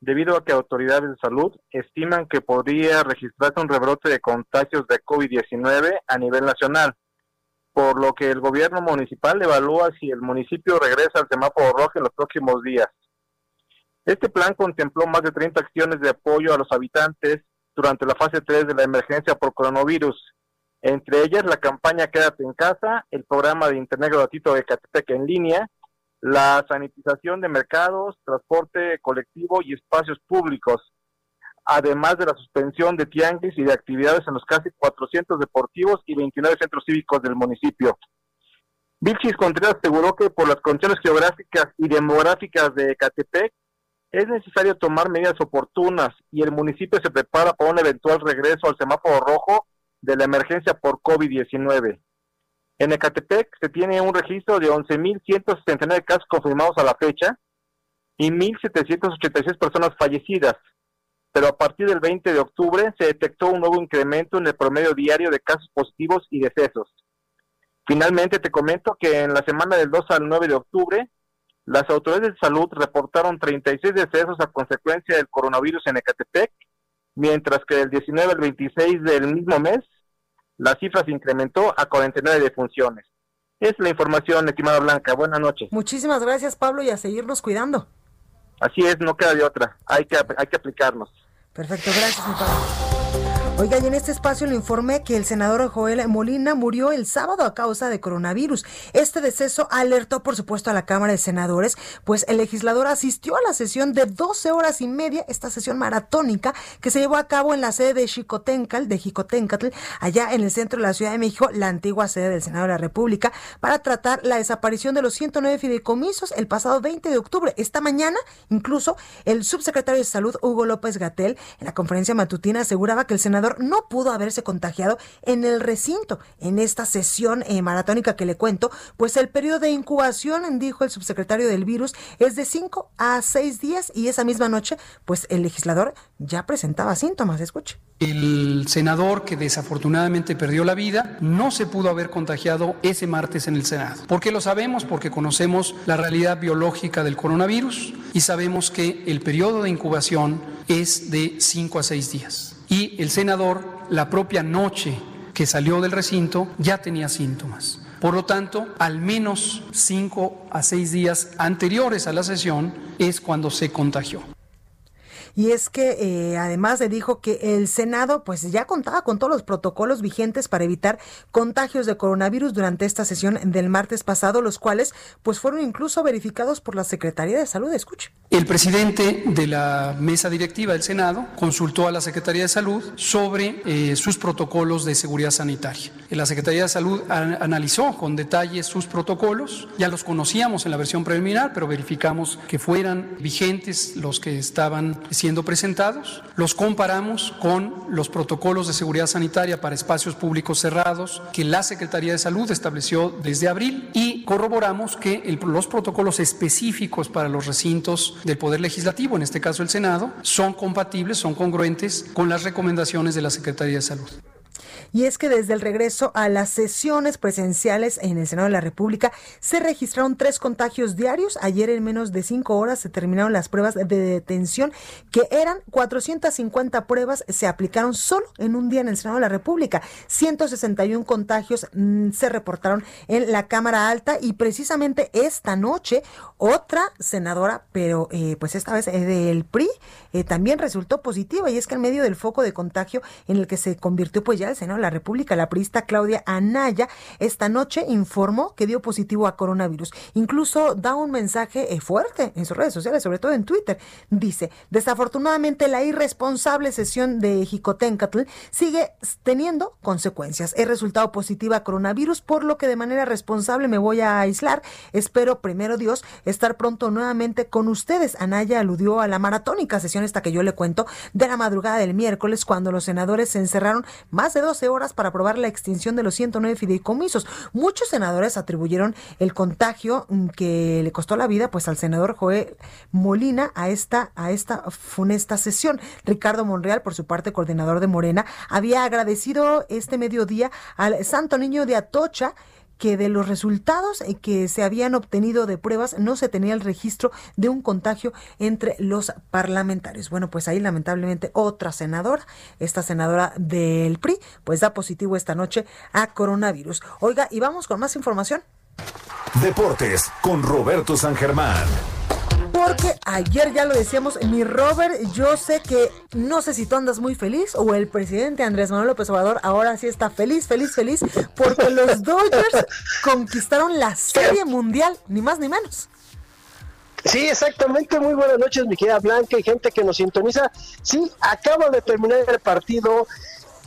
debido a que autoridades de salud estiman que podría registrarse un rebrote de contagios de COVID-19 a nivel nacional por lo que el gobierno municipal evalúa si el municipio regresa al semáforo rojo en los próximos días. Este plan contempló más de 30 acciones de apoyo a los habitantes durante la fase 3 de la emergencia por coronavirus, entre ellas la campaña Quédate en casa, el programa de Internet gratuito de Catepec en línea, la sanitización de mercados, transporte colectivo y espacios públicos, además de la suspensión de tianguis y de actividades en los casi 400 deportivos y 29 centros cívicos del municipio. Vilchis Contreras aseguró que por las condiciones geográficas y demográficas de Catepec es necesario tomar medidas oportunas y el municipio se prepara para un eventual regreso al semáforo rojo de la emergencia por COVID-19. En Ecatepec se tiene un registro de 11.169 casos confirmados a la fecha y 1.786 personas fallecidas, pero a partir del 20 de octubre se detectó un nuevo incremento en el promedio diario de casos positivos y decesos. Finalmente te comento que en la semana del 2 al 9 de octubre, las autoridades de salud reportaron 36 decesos a consecuencia del coronavirus en Ecatepec, mientras que del 19 al 26 del mismo mes, la cifra se incrementó a 49 defunciones. Es la información, estimada Blanca. Buenas noches. Muchísimas gracias, Pablo, y a seguirnos cuidando. Así es, no queda de otra. Hay que, hay que aplicarnos. Perfecto, gracias, mi padre. Oiga, y en este espacio le informé que el senador Joel Molina murió el sábado a causa de coronavirus. Este deceso alertó, por supuesto, a la Cámara de Senadores, pues el legislador asistió a la sesión de 12 horas y media, esta sesión maratónica que se llevó a cabo en la sede de Xicoténcatl, de Jicoténcatl, allá en el centro de la Ciudad de México, la antigua sede del Senado de la República, para tratar la desaparición de los 109 fideicomisos el pasado 20 de octubre. Esta mañana, incluso, el subsecretario de Salud, Hugo López Gatel, en la conferencia matutina aseguraba que el senador no pudo haberse contagiado en el recinto, en esta sesión eh, maratónica que le cuento, pues el periodo de incubación, dijo el subsecretario del virus, es de 5 a 6 días y esa misma noche, pues el legislador ya presentaba síntomas. Escuche. El senador que desafortunadamente perdió la vida no se pudo haber contagiado ese martes en el Senado. ¿Por qué lo sabemos? Porque conocemos la realidad biológica del coronavirus y sabemos que el periodo de incubación es de 5 a 6 días y el senador la propia noche que salió del recinto ya tenía síntomas. Por lo tanto, al menos cinco a seis días anteriores a la sesión es cuando se contagió y es que eh, además le dijo que el Senado pues ya contaba con todos los protocolos vigentes para evitar contagios de coronavirus durante esta sesión del martes pasado, los cuales pues fueron incluso verificados por la Secretaría de Salud. Escuche. El presidente de la mesa directiva del Senado consultó a la Secretaría de Salud sobre eh, sus protocolos de seguridad sanitaria. La Secretaría de Salud analizó con detalle sus protocolos, ya los conocíamos en la versión preliminar, pero verificamos que fueran vigentes los que estaban siendo presentados, los comparamos con los protocolos de seguridad sanitaria para espacios públicos cerrados que la Secretaría de Salud estableció desde abril y corroboramos que los protocolos específicos para los recintos del Poder Legislativo, en este caso el Senado, son compatibles, son congruentes con las recomendaciones de la Secretaría de Salud y es que desde el regreso a las sesiones presenciales en el Senado de la República se registraron tres contagios diarios. Ayer en menos de cinco horas se terminaron las pruebas de detención, que eran 450 pruebas, se aplicaron solo en un día en el Senado de la República. 161 contagios mm, se reportaron en la Cámara Alta y precisamente esta noche otra senadora, pero eh, pues esta vez del PRI, eh, también resultó positiva y es que en medio del foco de contagio en el que se convirtió pues ya el Senado la República, la priista Claudia Anaya, esta noche informó que dio positivo a coronavirus. Incluso da un mensaje eh, fuerte en sus redes sociales, sobre todo en Twitter. Dice, desafortunadamente la irresponsable sesión de Jicotencatl sigue teniendo consecuencias. He resultado positiva a coronavirus, por lo que de manera responsable me voy a aislar. Espero, primero Dios, estar pronto nuevamente con ustedes. Anaya aludió a la maratónica sesión esta que yo le cuento de la madrugada del miércoles, cuando los senadores se encerraron más de 12 horas para aprobar la extinción de los 109 fideicomisos. Muchos senadores atribuyeron el contagio mm, que le costó la vida pues al senador Joel Molina a esta a esta funesta sesión. Ricardo Monreal, por su parte, coordinador de Morena, había agradecido este mediodía al Santo Niño de Atocha que de los resultados que se habían obtenido de pruebas no se tenía el registro de un contagio entre los parlamentarios. Bueno, pues ahí lamentablemente otra senadora, esta senadora del PRI, pues da positivo esta noche a coronavirus. Oiga, y vamos con más información. Deportes con Roberto San Germán. Porque ayer ya lo decíamos, mi Robert, yo sé que no sé si tú andas muy feliz o el presidente Andrés Manuel López Obrador ahora sí está feliz, feliz, feliz, porque los Dodgers conquistaron la Serie Mundial, ni más ni menos. Sí, exactamente. Muy buenas noches, mi querida Blanca y gente que nos sintoniza. Sí, acabo de terminar el partido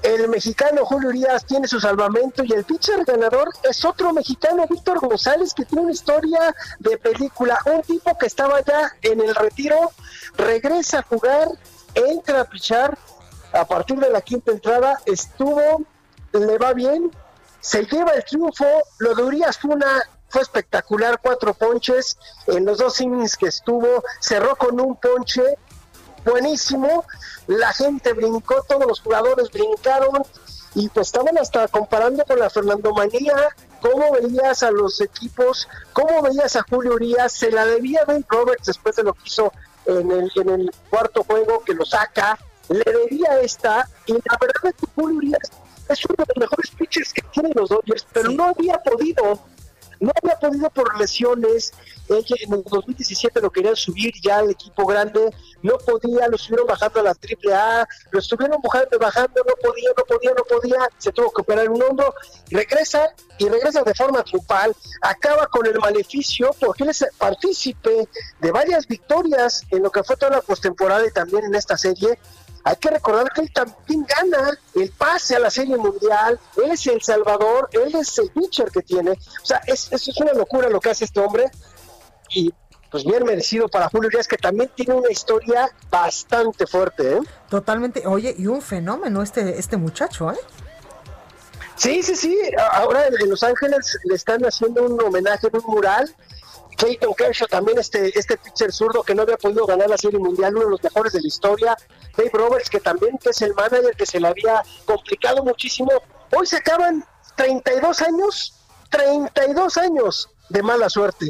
el mexicano Julio Urias tiene su salvamento y el pitcher ganador es otro mexicano, Víctor González, que tiene una historia de película. Un tipo que estaba ya en el retiro, regresa a jugar, entra a pichar. A partir de la quinta entrada estuvo, le va bien, se lleva el triunfo. Lo de Urias fue una fue espectacular, cuatro ponches en los dos innings que estuvo, cerró con un ponche buenísimo, la gente brincó, todos los jugadores brincaron y pues estaban hasta comparando con la Fernando Manía, cómo veías a los equipos, cómo veías a Julio Urias, se la debía Ben Roberts después de lo que hizo en el, en el cuarto juego que lo saca, le debía esta y la verdad es que Julio Urias es uno de los mejores pitchers que tienen los Dodgers, pero no había podido no había podido por lesiones, en el 2017 lo querían subir ya al equipo grande, no podía, lo estuvieron bajando a la triple A, lo estuvieron bajando, bajando, no podía, no podía, no podía, se tuvo que operar un hombro, regresa y regresa de forma triunfal, acaba con el maleficio porque él es partícipe de varias victorias en lo que fue toda la postemporada y también en esta serie, hay que recordar que él también gana el pase a la Serie Mundial, él es el Salvador, él es el pitcher que tiene. O sea, es, es una locura lo que hace este hombre. Y pues bien merecido para Julio Urias, que también tiene una historia bastante fuerte. ¿eh? Totalmente. Oye, y un fenómeno este, este muchacho, ¿eh? Sí, sí, sí. Ahora en Los Ángeles le están haciendo un homenaje en un mural Clayton Kershaw también este, este pitcher zurdo que no había podido ganar la Serie Mundial, uno de los mejores de la historia. Dave Roberts, que también es el manager que se le había complicado muchísimo. Hoy se acaban 32 años, 32 años de mala suerte.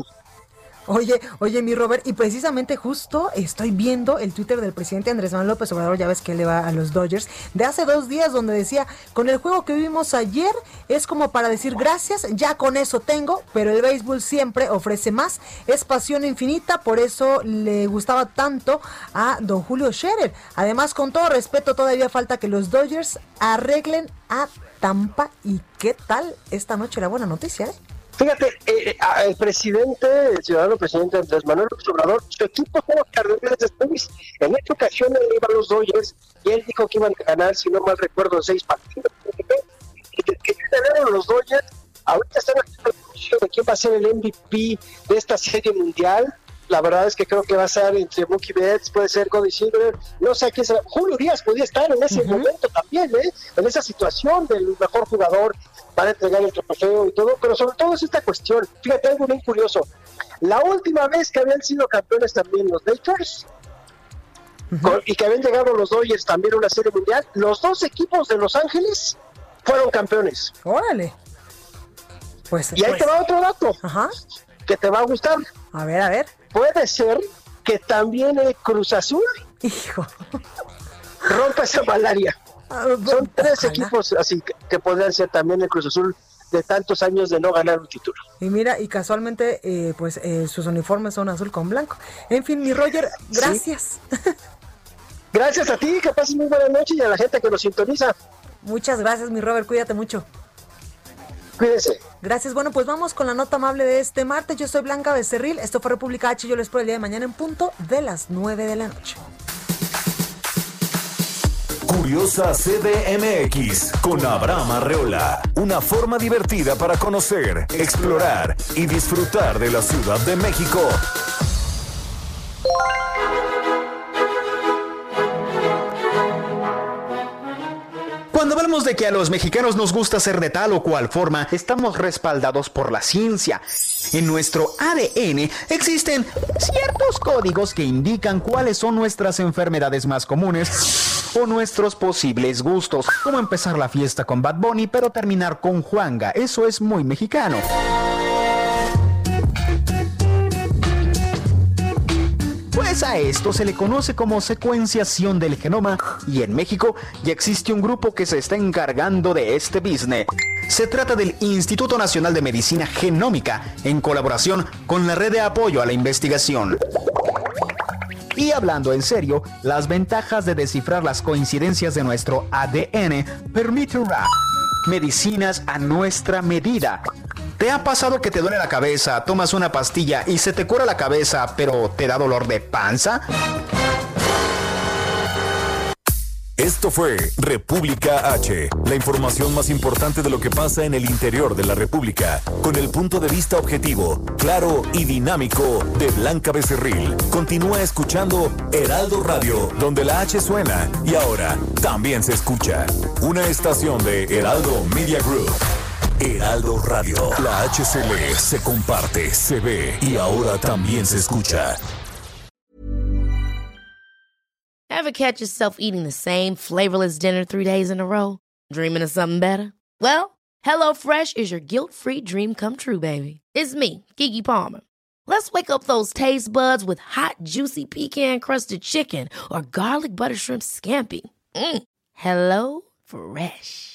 Oye, oye, mi Robert, y precisamente justo estoy viendo el Twitter del presidente Andrés Manuel López Obrador, ya ves que le va a los Dodgers, de hace dos días, donde decía, con el juego que vimos ayer, es como para decir gracias, ya con eso tengo, pero el béisbol siempre ofrece más, es pasión infinita, por eso le gustaba tanto a don Julio Scherer. Además, con todo respeto, todavía falta que los Dodgers arreglen a Tampa, y qué tal esta noche la buena noticia, ¿eh? Fíjate, eh, eh, el presidente, el ciudadano presidente Andrés Manuel López Obrador, su equipo fue los Cardenales de Luis. En esta ocasión él iba a los Dodgers y él dijo que iban a ganar, si no mal recuerdo, seis partidos. Que, que ganaron los Dodgers. Ahorita están haciendo la de quién va a ser el MVP de esta serie mundial. La verdad es que creo que va a ser entre Mookie Betts, puede ser Cody Silver, no sé qué será. Julio Díaz podía estar en ese momento también, ¿eh? en esa situación del mejor jugador para entregar el trofeo y todo, pero sobre todo es esta cuestión. Fíjate, algo bien curioso. La última vez que habían sido campeones también los Lakers y que habían llegado los Dodgers también a una serie mundial, los dos equipos de Los Ángeles fueron campeones. Órale. Pues, y ahí pues. te va otro dato que te va a gustar. A ver, a ver. Puede ser que también el Cruz Azul Hijo. rompa esa malaria. Ah, Son tres equipos así que, que podrían ser también el Cruz Azul de tantos años de no ganar un título. Y mira, y casualmente, eh, pues eh, sus uniformes son azul con blanco. En fin, mi Roger, gracias. Gracias a ti, que pases muy buena noche y a la gente que nos sintoniza. Muchas gracias, mi Robert, cuídate mucho. Cuídense. Gracias. Bueno, pues vamos con la nota amable de este martes. Yo soy Blanca Becerril. Esto fue República H. Yo les espero el día de mañana en punto de las 9 de la noche. Curiosa CDMX con Abraham Arreola. Una forma divertida para conocer, explorar y disfrutar de la Ciudad de México. Cuando hablamos de que a los mexicanos nos gusta ser de tal o cual forma, estamos respaldados por la ciencia. En nuestro ADN existen ciertos códigos que indican cuáles son nuestras enfermedades más comunes o nuestros posibles gustos, como empezar la fiesta con Bad Bunny pero terminar con Juanga. Eso es muy mexicano. A esto se le conoce como secuenciación del genoma y en México ya existe un grupo que se está encargando de este business. Se trata del Instituto Nacional de Medicina Genómica en colaboración con la Red de Apoyo a la Investigación. Y hablando en serio, las ventajas de descifrar las coincidencias de nuestro ADN permitirá medicinas a nuestra medida. ¿Te ha pasado que te duele la cabeza, tomas una pastilla y se te cura la cabeza, pero te da dolor de panza? Esto fue República H, la información más importante de lo que pasa en el interior de la República, con el punto de vista objetivo, claro y dinámico de Blanca Becerril. Continúa escuchando Heraldo Radio, donde la H suena y ahora también se escucha. Una estación de Heraldo Media Group. Heraldo Radio, la HCL se comparte, se ve y ahora también se escucha. Ever catch yourself eating the same flavorless dinner three days in a row? Dreaming of something better? Well, HelloFresh is your guilt-free dream come true, baby. It's me, Kiki Palmer. Let's wake up those taste buds with hot, juicy pecan-crusted chicken or garlic butter shrimp scampi. Mm. Hello Fresh.